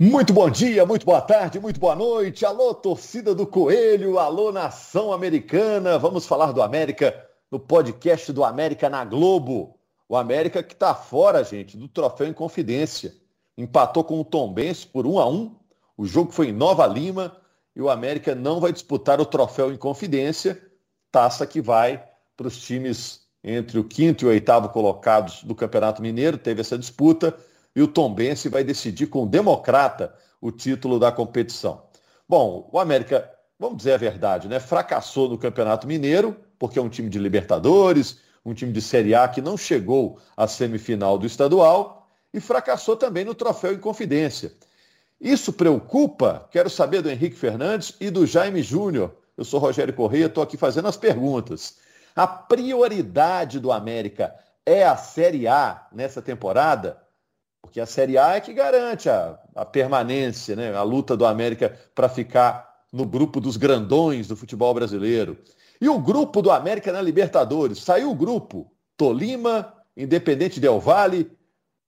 Muito bom dia, muito boa tarde, muito boa noite. Alô, torcida do Coelho, alô, nação americana. Vamos falar do América no podcast do América na Globo. O América que está fora, gente, do troféu em confidência. Empatou com o Tombense por 1 a 1. O jogo foi em Nova Lima e o América não vai disputar o troféu em confidência, taça que vai para os times entre o quinto e o oitavo colocados do Campeonato Mineiro. Teve essa disputa e o Tombense vai decidir com o Democrata o título da competição. Bom, o América, vamos dizer a verdade, né? Fracassou no Campeonato Mineiro, porque é um time de Libertadores, um time de Série A que não chegou à semifinal do estadual e fracassou também no troféu em confidência. Isso preocupa? Quero saber do Henrique Fernandes e do Jaime Júnior. Eu sou Rogério Corrêa, estou aqui fazendo as perguntas. A prioridade do América é a Série A nessa temporada? Porque a Série A é que garante a, a permanência, né? a luta do América para ficar no grupo dos grandões do futebol brasileiro. E o grupo do América na Libertadores? Saiu o grupo Tolima, Independente Del Valle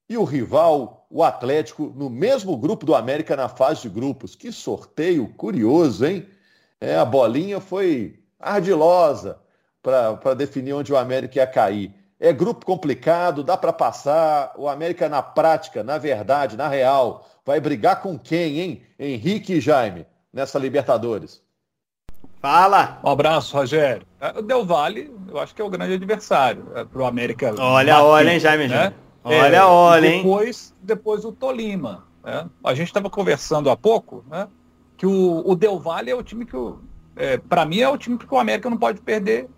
e o rival, o Atlético, no mesmo grupo do América na fase de grupos. Que sorteio curioso, hein? É, a bolinha foi ardilosa para definir onde o América ia cair. É grupo complicado, dá para passar. O América na prática, na verdade, na real, vai brigar com quem, hein? Henrique e Jaime, nessa Libertadores. Fala! Um abraço, Rogério. É, o Del Valle, eu acho que é o grande adversário é, para o América. Olha, bater, olha, hein, Jaime? Né? Olha, é, olha, hein? Depois, depois o Tolima. Né? A gente estava conversando há pouco, né? Que o, o Del Valle é o time que, é, para mim, é o time que o América não pode perder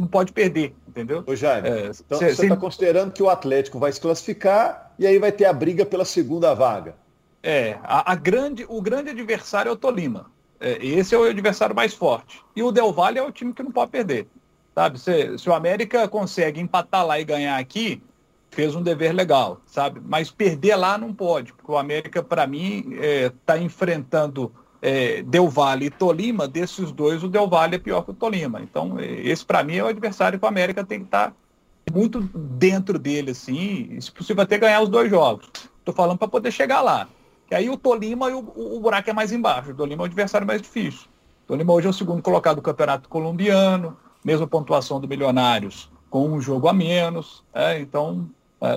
não pode perder, entendeu? Ô Jaime, é, então cê, você está cê... considerando que o Atlético vai se classificar e aí vai ter a briga pela segunda vaga. É, a, a grande, o grande adversário é o Tolima. É, esse é o adversário mais forte. E o Del Valle é o time que não pode perder. Sabe? Se, se o América consegue empatar lá e ganhar aqui, fez um dever legal, sabe? Mas perder lá não pode, porque o América, para mim, está é, tá enfrentando é, Del Valle e Tolima, desses dois, o Del Valle é pior que o Tolima. Então, é, esse para mim é o adversário que o América tem que estar tá muito dentro dele, assim, se possível até ganhar os dois jogos. Estou falando para poder chegar lá. Que aí o Tolima o, o, o, buraco é mais embaixo. O Tolima é o adversário mais difícil. O Tolima hoje é o segundo colocado do campeonato colombiano, mesma pontuação do Milionários, com um jogo a menos. É, então,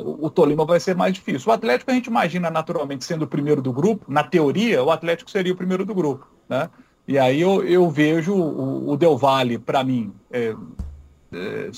o Tolima vai ser mais difícil. O Atlético a gente imagina naturalmente sendo o primeiro do grupo, na teoria o Atlético seria o primeiro do grupo, né? E aí eu, eu vejo o, o Del Valle, para mim, é, é,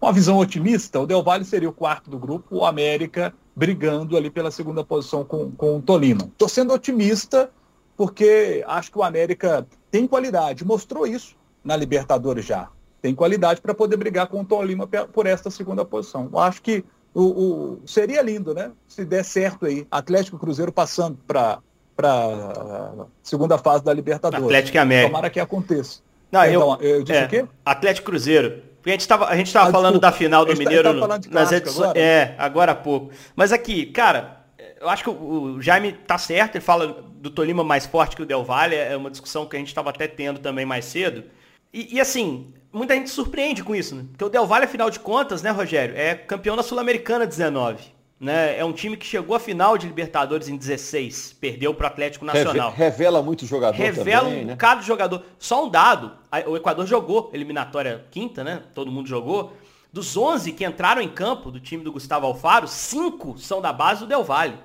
uma visão otimista, o Del Valle seria o quarto do grupo, o América brigando ali pela segunda posição com, com o Tolima. Estou sendo otimista porque acho que o América tem qualidade, mostrou isso na Libertadores já. Tem qualidade para poder brigar com o Tolima por esta segunda posição. Eu acho que o, o, seria lindo, né? Se der certo aí. Atlético Cruzeiro passando para para segunda fase da Libertadores. Atlético e América. Tomara que aconteça. Não, eu, eu disse é, o quê? Atlético Cruzeiro. a gente estava a gente tava ah, falando desculpa. da final do Mineiro no, nas edições. Agora? É, agora há pouco. Mas aqui, cara, eu acho que o, o Jaime tá certo, ele fala do Tolima mais forte que o Del Valle, é uma discussão que a gente estava até tendo também mais cedo. E, e, assim, muita gente surpreende com isso, né? Porque o Del Valle, afinal de contas, né, Rogério, é campeão da Sul-Americana 19. Né? É um time que chegou à final de Libertadores em 16, perdeu para o Atlético Nacional. Revela muito jogador Revela também, um né? bocado de jogador. Só um dado, o Equador jogou eliminatória quinta, né? Todo mundo jogou. Dos 11 que entraram em campo do time do Gustavo Alfaro, cinco são da base do Del Valle.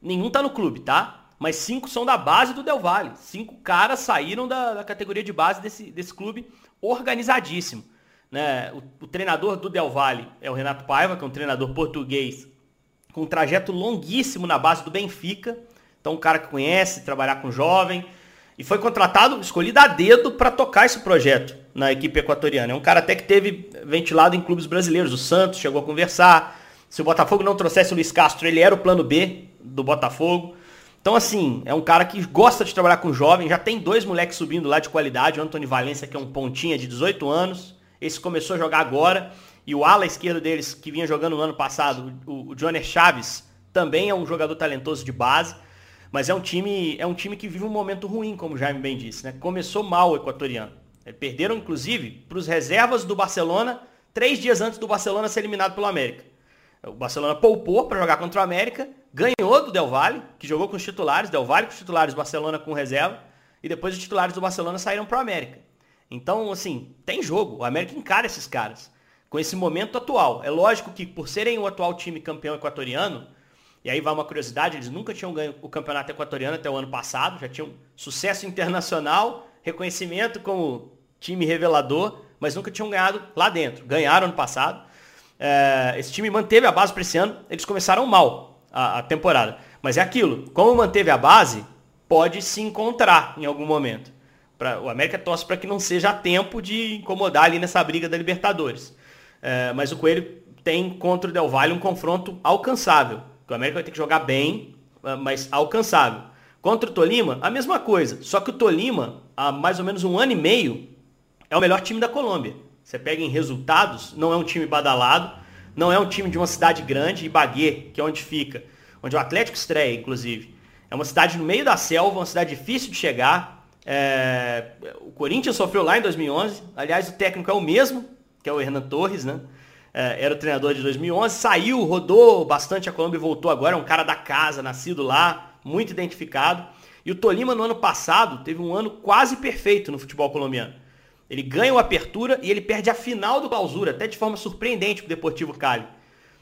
Nenhum tá no clube, tá? Mas cinco são da base do Del Valle. Cinco caras saíram da, da categoria de base desse, desse clube organizadíssimo. Né? O, o, treinador do Del Valle é o Renato Paiva, que é um treinador português com um trajeto longuíssimo na base do Benfica. Então, um cara que conhece, trabalhar com jovem. E foi contratado, escolhido a dedo para tocar esse projeto na equipe equatoriana. É um cara até que teve ventilado em clubes brasileiros. O Santos chegou a conversar. Se o Botafogo não trouxesse o Luiz Castro, ele era o plano B do Botafogo. Então, assim, é um cara que gosta de trabalhar com jovem, já tem dois moleques subindo lá de qualidade, o Antônio Valência, que é um pontinha de 18 anos, esse começou a jogar agora, e o ala esquerdo deles, que vinha jogando no ano passado, o, o Johnny Chaves, também é um jogador talentoso de base, mas é um time, é um time que vive um momento ruim, como o Jaime bem disse, né? Começou mal o equatoriano. É, perderam, inclusive, para os reservas do Barcelona, três dias antes do Barcelona ser eliminado pelo América. O Barcelona poupou para jogar contra o América, ganhou do Del Valle, que jogou com os titulares, Del Valle com os titulares, Barcelona com reserva, e depois os titulares do Barcelona saíram para o América. Então, assim, tem jogo. O América encara esses caras com esse momento atual. É lógico que por serem o atual time campeão equatoriano, e aí vai uma curiosidade, eles nunca tinham ganho o campeonato equatoriano até o ano passado, já tinham sucesso internacional, reconhecimento como time revelador, mas nunca tinham ganhado lá dentro. Ganharam ano passado. É, esse time manteve a base para esse ano, eles começaram mal a, a temporada. Mas é aquilo, como manteve a base, pode se encontrar em algum momento. Pra, o América torce para que não seja tempo de incomodar ali nessa briga da Libertadores. É, mas o Coelho tem contra o Del Valle um confronto alcançável. O América vai ter que jogar bem, é, mas alcançável. Contra o Tolima, a mesma coisa. Só que o Tolima, há mais ou menos um ano e meio, é o melhor time da Colômbia. Você pega em resultados, não é um time badalado, não é um time de uma cidade grande, Ibagué, que é onde fica, onde o Atlético estreia, inclusive. É uma cidade no meio da selva, uma cidade difícil de chegar. É... O Corinthians sofreu lá em 2011. Aliás, o técnico é o mesmo, que é o Hernan Torres, né? É, era o treinador de 2011, saiu, rodou bastante a Colômbia e voltou agora, é um cara da casa, nascido lá, muito identificado. E o Tolima no ano passado teve um ano quase perfeito no futebol colombiano. Ele ganha o Apertura e ele perde a final do Clausura, até de forma surpreendente para o Deportivo Cali.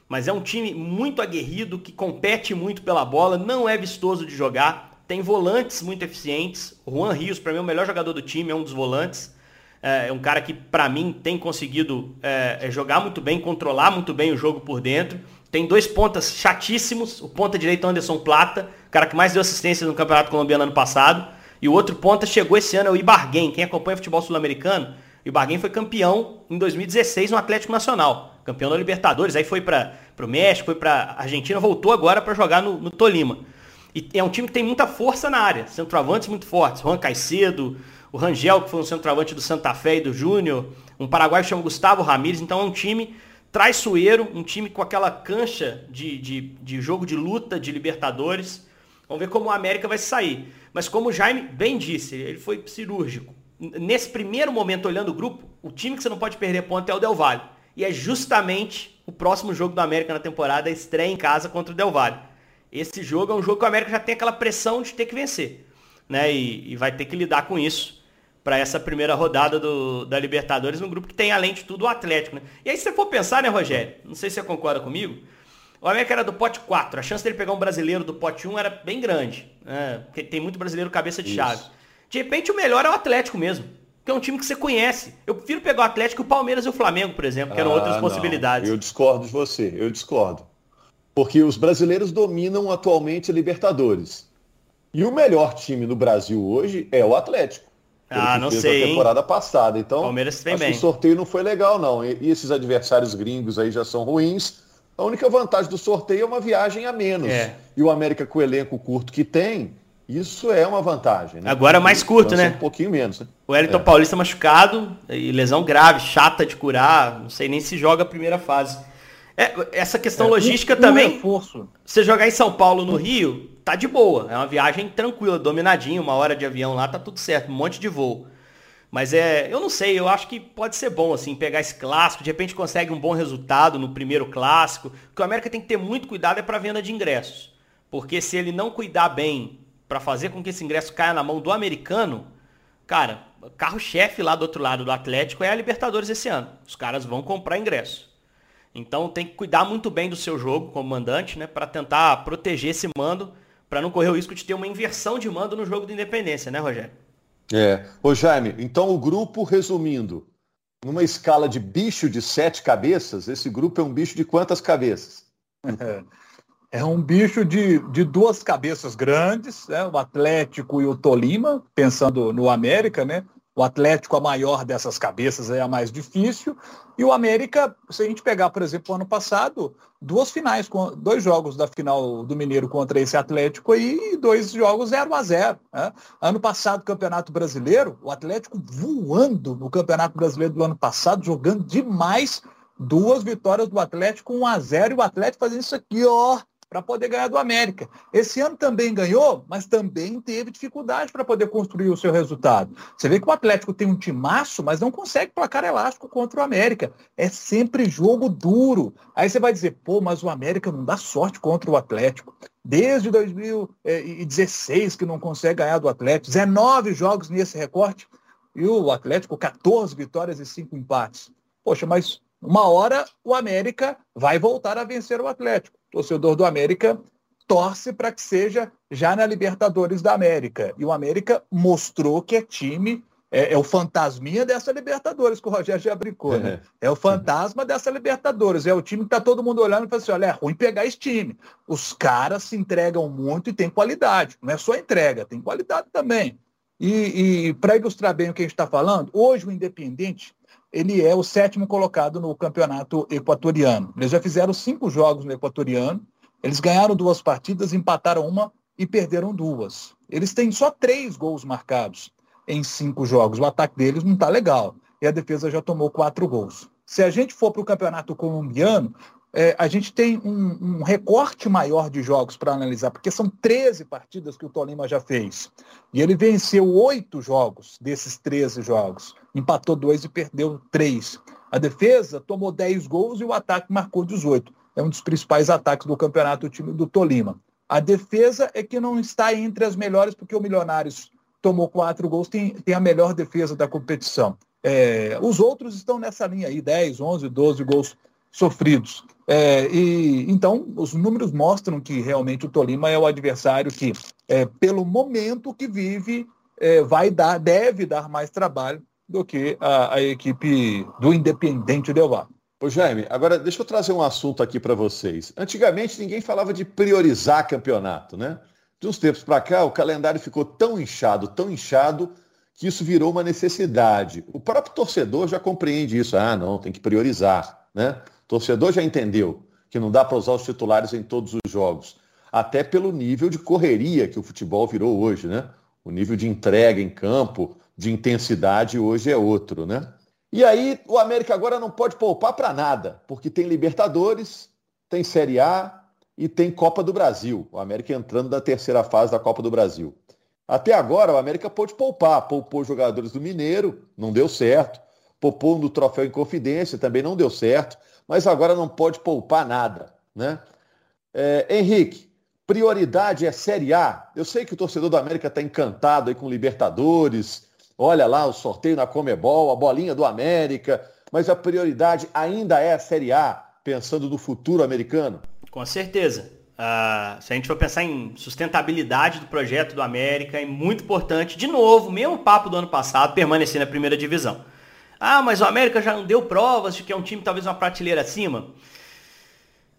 Mas é um time muito aguerrido, que compete muito pela bola, não é vistoso de jogar, tem volantes muito eficientes. Juan Rios, para mim, é o melhor jogador do time, é um dos volantes. É, é um cara que, para mim, tem conseguido é, é, jogar muito bem, controlar muito bem o jogo por dentro. Tem dois pontas chatíssimos. O ponta direito Anderson Plata, o cara que mais deu assistência no Campeonato Colombiano ano passado. E o outro ponta chegou esse ano, é o Ibarguen. Quem acompanha futebol sul-americano, o Ibarguen foi campeão em 2016 no Atlético Nacional. Campeão da Libertadores. Aí foi para o México, foi para Argentina, voltou agora para jogar no, no Tolima. E é um time que tem muita força na área. Centroavantes muito fortes. Juan Caicedo, o Rangel, que foi um centroavante do Santa Fé e do Júnior, um paraguaio que chama Gustavo Ramírez, então é um time traiçoeiro, um time com aquela cancha de, de, de jogo de luta de Libertadores. Vamos ver como o América vai sair. Mas como o Jaime bem disse, ele foi cirúrgico. Nesse primeiro momento, olhando o grupo, o time que você não pode perder ponto é o Del Valle. E é justamente o próximo jogo do América na temporada, estreia em casa contra o Del Valle. Esse jogo é um jogo que o América já tem aquela pressão de ter que vencer. Né? E, e vai ter que lidar com isso para essa primeira rodada do, da Libertadores, um grupo que tem, além de tudo, o Atlético. Né? E aí, se você for pensar, né, Rogério? Não sei se você concorda comigo. O América era do pote 4. A chance dele pegar um brasileiro do pote 1 era bem grande. Né? Porque tem muito brasileiro cabeça de Isso. chave. De repente, o melhor é o Atlético mesmo. Que é um time que você conhece. Eu prefiro pegar o Atlético, o Palmeiras e o Flamengo, por exemplo, que eram ah, outras possibilidades. Eu discordo de você, eu discordo. Porque os brasileiros dominam atualmente a Libertadores. E o melhor time no Brasil hoje é o Atlético. Ah, não sei. Na temporada hein? passada. Então, Palmeiras acho bem. que o sorteio não foi legal, não. E, e, esses adversários gringos aí já são ruins. A única vantagem do sorteio é uma viagem a menos. É. E o América com o elenco curto que tem, isso é uma vantagem. Né? Agora mais curto, né? Um pouquinho menos. Né? O Elton é. Paulista machucado e lesão grave, chata de curar. Não sei nem se joga a primeira fase. É, essa questão é, logística um, também. Reforço. Você jogar em São Paulo, no Rio, tá de boa. É uma viagem tranquila, dominadinho, uma hora de avião lá, tá tudo certo, um monte de voo. Mas é, eu não sei, eu acho que pode ser bom, assim, pegar esse clássico, de repente consegue um bom resultado no primeiro clássico. O que o América tem que ter muito cuidado é para venda de ingressos. Porque se ele não cuidar bem para fazer com que esse ingresso caia na mão do americano, cara, carro-chefe lá do outro lado do Atlético é a Libertadores esse ano. Os caras vão comprar ingresso. Então tem que cuidar muito bem do seu jogo como mandante, né, para tentar proteger esse mando, para não correr o risco de ter uma inversão de mando no jogo de independência, né, Rogério? É. Ô Jaime, então o grupo, resumindo, numa escala de bicho de sete cabeças, esse grupo é um bicho de quantas cabeças? É um bicho de, de duas cabeças grandes, né? o Atlético e o Tolima, pensando no América, né? O Atlético, a maior dessas cabeças, é a mais difícil. E o América, se a gente pegar, por exemplo, ano passado, duas finais, dois jogos da final do Mineiro contra esse Atlético aí, e dois jogos 0 a 0 né? Ano passado, Campeonato Brasileiro, o Atlético voando no Campeonato Brasileiro do ano passado, jogando demais. Duas vitórias do Atlético, 1 a 0 e o Atlético fazendo isso aqui, ó, para poder ganhar do América. Esse ano também ganhou, mas também teve dificuldade para poder construir o seu resultado. Você vê que o Atlético tem um timaço, mas não consegue placar elástico contra o América. É sempre jogo duro. Aí você vai dizer, pô, mas o América não dá sorte contra o Atlético. desde 2016 que não consegue ganhar do Atlético, 19 jogos nesse recorte, e o Atlético 14 vitórias e 5 empates. Poxa, mas uma hora o América vai voltar a vencer o Atlético. O torcedor do América torce para que seja já na Libertadores da América. E o América mostrou que é time é, é, o fantasminha dessa Libertadores, que o Rogério já brincou, né? É. é o fantasma dessa Libertadores. É o time que tá todo mundo olhando e fala assim, olha, é ruim pegar esse time. Os caras se entregam muito e tem qualidade. Não é só entrega, tem qualidade também. E, e para ilustrar bem o que a gente está falando, hoje o Independente ele é o sétimo colocado no campeonato equatoriano. Eles já fizeram cinco jogos no equatoriano, eles ganharam duas partidas, empataram uma e perderam duas. Eles têm só três gols marcados em cinco jogos. O ataque deles não está legal. E a defesa já tomou quatro gols. Se a gente for para o campeonato colombiano, é, a gente tem um, um, recorte maior de jogos para analisar, porque são 13 partidas que o Tolima já fez. E ele venceu oito jogos desses 13 jogos. Empatou dois e perdeu três. A defesa tomou 10 gols e o ataque marcou 18. É um dos principais ataques do campeonato, o time do Tolima. A defesa é que não está entre as melhores, porque o Milionários tomou quatro gols, tem, tem a melhor defesa da competição. É, os outros estão nessa linha aí, 10, 11, 12 gols sofridos. É, e Então, os números mostram que realmente o Tolima é o adversário que, é, pelo momento que vive, é, vai dar, deve dar mais trabalho do que a, a equipe do Independente Del Valle. Ô Jaime, agora deixa eu trazer um assunto aqui para vocês. Antigamente ninguém falava de priorizar campeonato, né? De uns tempos para cá, o calendário ficou tão inchado, tão inchado, que isso virou uma necessidade. O próprio torcedor já compreende isso. Ah, não, tem que priorizar. Né? O torcedor já entendeu que não dá para usar os titulares em todos os jogos. Até pelo nível de correria que o futebol virou hoje, né? O nível de entrega em campo, de intensidade hoje é outro, né? E aí o América agora não pode poupar para nada, porque tem Libertadores, tem Série A, e tem Copa do Brasil. O América entrando na terceira fase da Copa do Brasil. Até agora, o América pôde poupar. Poupou jogadores do Mineiro, não deu certo. Poupou no Troféu em Confidência, também não deu certo. Mas agora não pode poupar nada. Né? É, Henrique, prioridade é Série A. Eu sei que o torcedor do América está encantado aí com Libertadores. Olha lá o sorteio na Comebol, a bolinha do América. Mas a prioridade ainda é a Série A, pensando no futuro americano. Com certeza. Uh, se a gente for pensar em sustentabilidade do projeto do América, é muito importante, de novo, mesmo papo do ano passado, permanecer na primeira divisão. Ah, mas o América já não deu provas de que é um time talvez uma prateleira acima.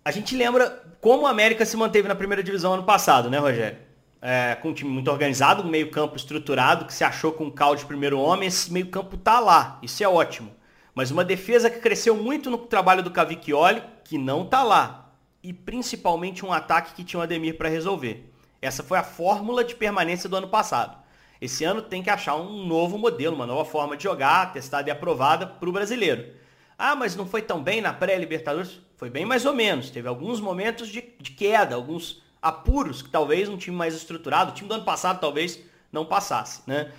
A gente lembra como o América se manteve na primeira divisão ano passado, né, Rogério? É, com um time muito organizado, um meio campo estruturado, que se achou com um caldo de primeiro homem, esse meio campo tá lá, isso é ótimo. Mas uma defesa que cresceu muito no trabalho do Cavicchioli, que não tá lá e principalmente um ataque que tinha o Ademir para resolver. Essa foi a fórmula de permanência do ano passado. Esse ano tem que achar um novo modelo, uma nova forma de jogar, testada e aprovada para o brasileiro. Ah, mas não foi tão bem na pré-Libertadores? Foi bem mais ou menos. Teve alguns momentos de, de queda, alguns apuros que talvez um time mais estruturado, o time do ano passado talvez não passasse, né?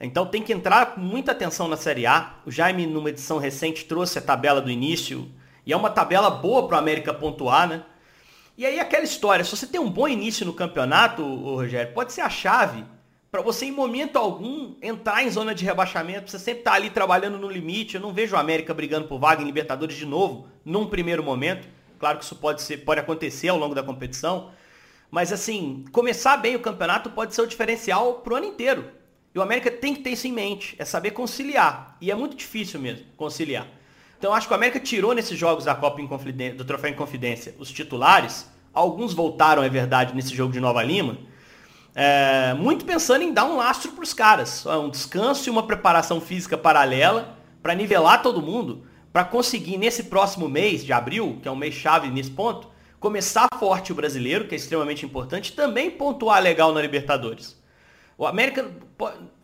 Então tem que entrar com muita atenção na Série A. O Jaime, numa edição recente, trouxe a tabela do início e é uma tabela boa para o América pontuar, né? E aí aquela história, se você tem um bom início no campeonato, Rogério, pode ser a chave para você em momento algum entrar em zona de rebaixamento, você sempre estar tá ali trabalhando no limite. Eu não vejo o América brigando por vaga em Libertadores de novo, num primeiro momento. Claro que isso pode, ser, pode acontecer ao longo da competição. Mas assim, começar bem o campeonato pode ser o diferencial para o ano inteiro. E o América tem que ter isso em mente, é saber conciliar. E é muito difícil mesmo conciliar. Então acho que o América tirou nesses jogos da Copa do Troféu em Confidência os titulares. Alguns voltaram, é verdade, nesse jogo de Nova Lima. É, muito pensando em dar um lastro para os caras. Um descanso e uma preparação física paralela para nivelar todo mundo. Para conseguir nesse próximo mês de abril, que é um mês chave nesse ponto, começar forte o brasileiro, que é extremamente importante, também pontuar legal na Libertadores. O América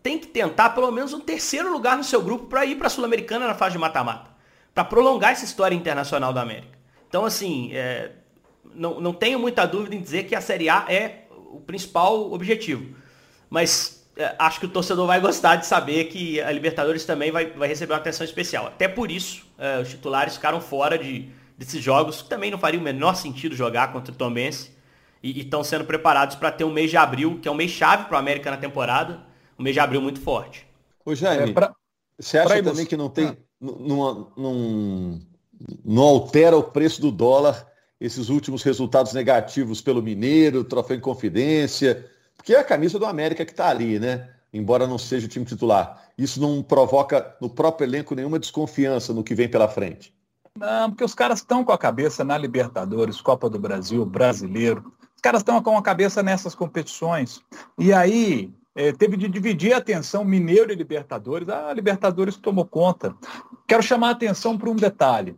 tem que tentar pelo menos um terceiro lugar no seu grupo para ir para a Sul-Americana na fase de mata-mata para prolongar essa história internacional da América. Então, assim, é, não, não tenho muita dúvida em dizer que a Série A é o principal objetivo. Mas é, acho que o torcedor vai gostar de saber que a Libertadores também vai, vai receber uma atenção especial. Até por isso, é, os titulares ficaram fora de, desses jogos, que também não faria o menor sentido jogar contra o Tombense. E estão sendo preparados para ter um mês de abril, que é um mês chave para o América na temporada, um mês de abril muito forte. Ô Jaime, é, pra, você acha também que não tem, não, não, não altera o preço do dólar esses últimos resultados negativos pelo Mineiro, troféu em confidência, porque é a camisa do América que está ali, né? Embora não seja o time titular. Isso não provoca no próprio elenco nenhuma desconfiança no que vem pela frente. Não, porque os caras estão com a cabeça na Libertadores, Copa do Brasil, Brasileiro. Os caras estão com a cabeça nessas competições. E aí, é, teve de dividir a atenção Mineiro e Libertadores. A Libertadores tomou conta. Quero chamar a atenção para um detalhe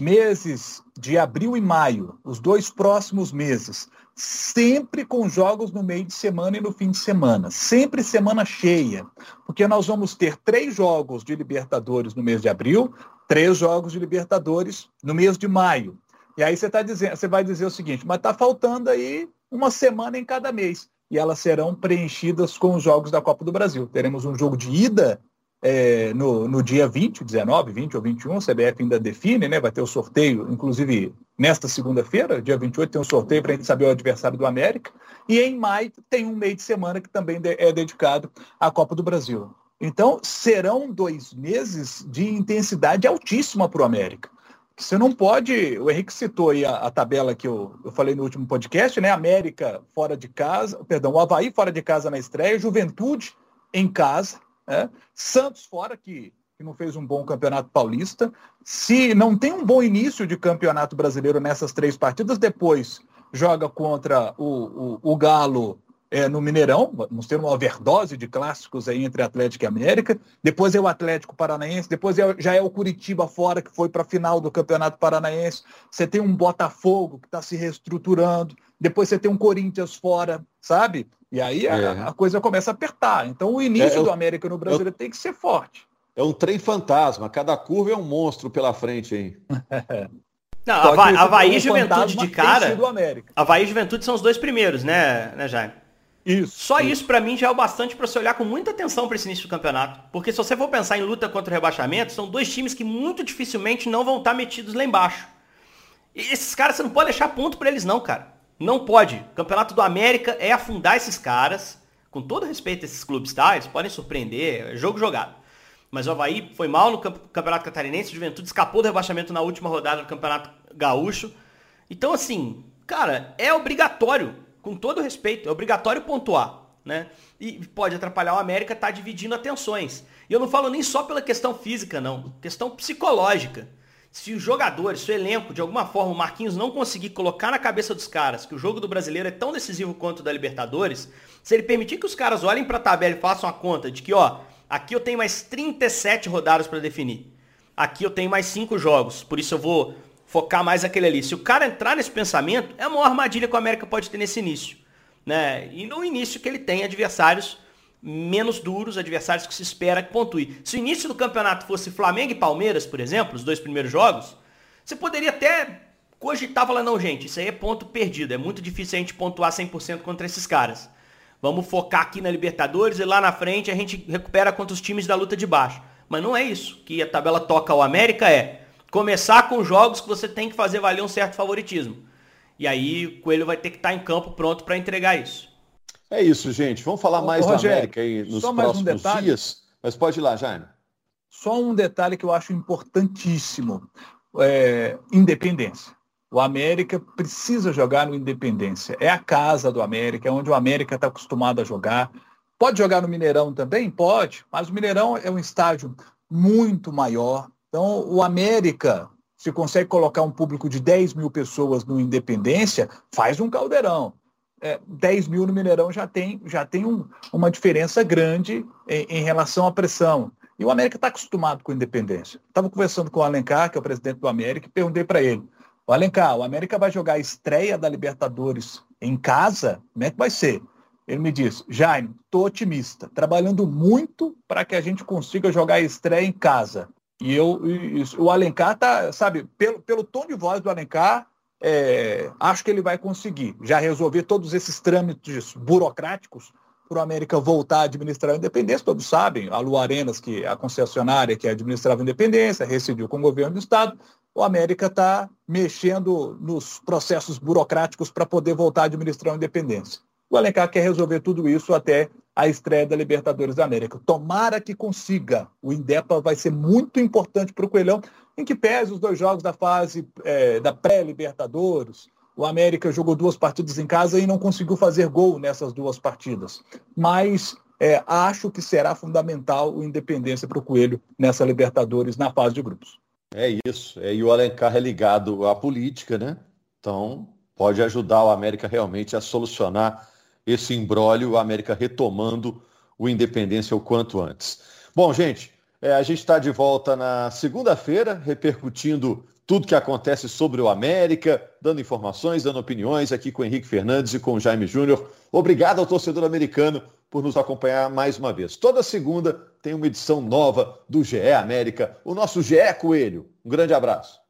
meses de abril e maio, os dois próximos meses, sempre com jogos no meio de semana e no fim de semana, sempre semana cheia, porque nós vamos ter três jogos de Libertadores no mês de abril, três jogos de Libertadores no mês de maio. E aí você tá dizendo, você vai dizer o seguinte, mas está faltando aí uma semana em cada mês. E elas serão preenchidas com os jogos da Copa do Brasil. Teremos um jogo de ida é, no, no dia 20, 19, 20 ou 21, o CBF ainda define, né? Vai ter o sorteio, inclusive nesta segunda-feira, dia 28, tem um sorteio para a gente saber o adversário do América. E em maio tem um meio de semana que também é dedicado à Copa do Brasil. Então, serão dois meses de intensidade altíssima para o América. Você não pode. O Henrique citou aí a, a, tabela que eu, eu falei no último podcast, né? América fora de casa, perdão, o Havaí fora de casa na estreia, Juventude em casa, é. Santos fora, que, que não fez um bom campeonato paulista. Se não tem um bom início de campeonato brasileiro nessas três partidas, depois joga contra o, o, o Galo é, no Mineirão, vamos ter uma overdose de clássicos aí entre Atlético e América, depois é o Atlético Paranaense, depois é, já é o Curitiba fora, que foi para a final do Campeonato Paranaense, você tem um Botafogo que está se reestruturando, depois você tem um Corinthians fora, sabe? E aí a, é. a coisa começa a apertar. Então o início é, do América no Brasil tem que ser forte. É um trem fantasma, cada curva é um monstro pela frente, hein? Não, Havaí, Havaí e Juventude de cara. Havaí e Juventude são os dois primeiros, né, né Jaime? Isso. Só isso, isso para mim já é o bastante para você olhar com muita atenção para esse início do campeonato. Porque se você for pensar em luta contra o rebaixamento, são dois times que muito dificilmente não vão estar metidos lá embaixo. E esses caras você não pode deixar ponto para eles não, cara. Não pode. O campeonato do América é afundar esses caras. Com todo respeito a esses clubes, tá? Eles podem surpreender, é jogo jogado. Mas o Havaí foi mal no Campeonato Catarinense, o Juventude escapou do rebaixamento na última rodada do Campeonato Gaúcho. Então, assim, cara, é obrigatório com todo respeito, é obrigatório pontuar, né? E pode atrapalhar o América estar tá dividindo atenções. E eu não falo nem só pela questão física, não, questão psicológica. Se os jogadores, se o elenco, de alguma forma, o Marquinhos não conseguir colocar na cabeça dos caras que o jogo do brasileiro é tão decisivo quanto o da Libertadores, se ele permitir que os caras olhem para a tabela e façam a conta de que, ó, aqui eu tenho mais 37 rodadas para definir. Aqui eu tenho mais 5 jogos, por isso eu vou focar mais aquele ali. Se o cara entrar nesse pensamento, é a maior armadilha que o América pode ter nesse início. Né? E no início que ele tem adversários menos duros, adversários que se espera que pontue. Se o início do campeonato fosse Flamengo e Palmeiras, por exemplo, os dois primeiros jogos, você poderia até cogitar falar, não, gente, isso aí é ponto perdido. É muito difícil a gente pontuar 100% contra esses caras. Vamos focar aqui na Libertadores e lá na frente a gente recupera contra os times da luta de baixo. Mas não é isso que a tabela toca ao América, é começar com jogos que você tem que fazer valer um certo favoritismo. E aí o Coelho vai ter que estar em campo pronto para entregar isso. É isso, gente. Vamos falar mais da América aí nos próximos um detalhe, dias. Mas pode ir lá, Jaime. Só um detalhe que eu acho importantíssimo. É, independência. O América precisa jogar no Independência. É a casa do América, é onde o América está acostumado a jogar. Pode jogar no Mineirão também? Pode, mas o Mineirão é um estádio muito maior, então, o América, se consegue colocar um público de 10 mil pessoas no Independência, faz um caldeirão. É, 10 mil no Mineirão já tem, já tem um, uma diferença grande em, em, relação à pressão. E o América está acostumado com a independência. Estava conversando com o Alencar, que é o presidente do América, e perguntei para ele: o Alencar, o América vai jogar a estreia da Libertadores em casa? Como é que vai ser? Ele me disse: Jaime, estou otimista, trabalhando muito para que a gente consiga jogar a estreia em casa. E eu, o Alencar tá, sabe, pelo, pelo tom de voz do Alencar, é, acho que ele vai conseguir já resolver todos esses trâmites burocráticos para o América voltar a administrar a independência, todos sabem, a Lu Arenas, que é a concessionária que administrava a independência, rescindiu com o governo do Estado, o América está mexendo nos processos burocráticos para poder voltar a administrar a independência. O Alencar quer resolver tudo isso até a estreia da Libertadores da América. Tomara que consiga. O Indepa vai ser muito importante para o Coelhão, em que pese os dois jogos da fase é, da pré-Libertadores. O América jogou duas partidas em casa e não conseguiu fazer gol nessas duas partidas. Mas é, acho que será fundamental o Independência para o Coelho nessa Libertadores na fase de grupos. É isso. É, e o Alencar é ligado à política, né? Então pode ajudar o América realmente a solucionar esse imbróglio, o América retomando o Independência o quanto antes. Bom, gente, é, a gente está de volta na segunda-feira, repercutindo tudo que acontece sobre o América, dando informações, dando opiniões aqui com o Henrique Fernandes e com o Jaime Júnior. Obrigado ao torcedor americano por nos acompanhar mais uma vez. Toda segunda tem uma edição nova do GE América, o nosso GE Coelho. Um grande abraço.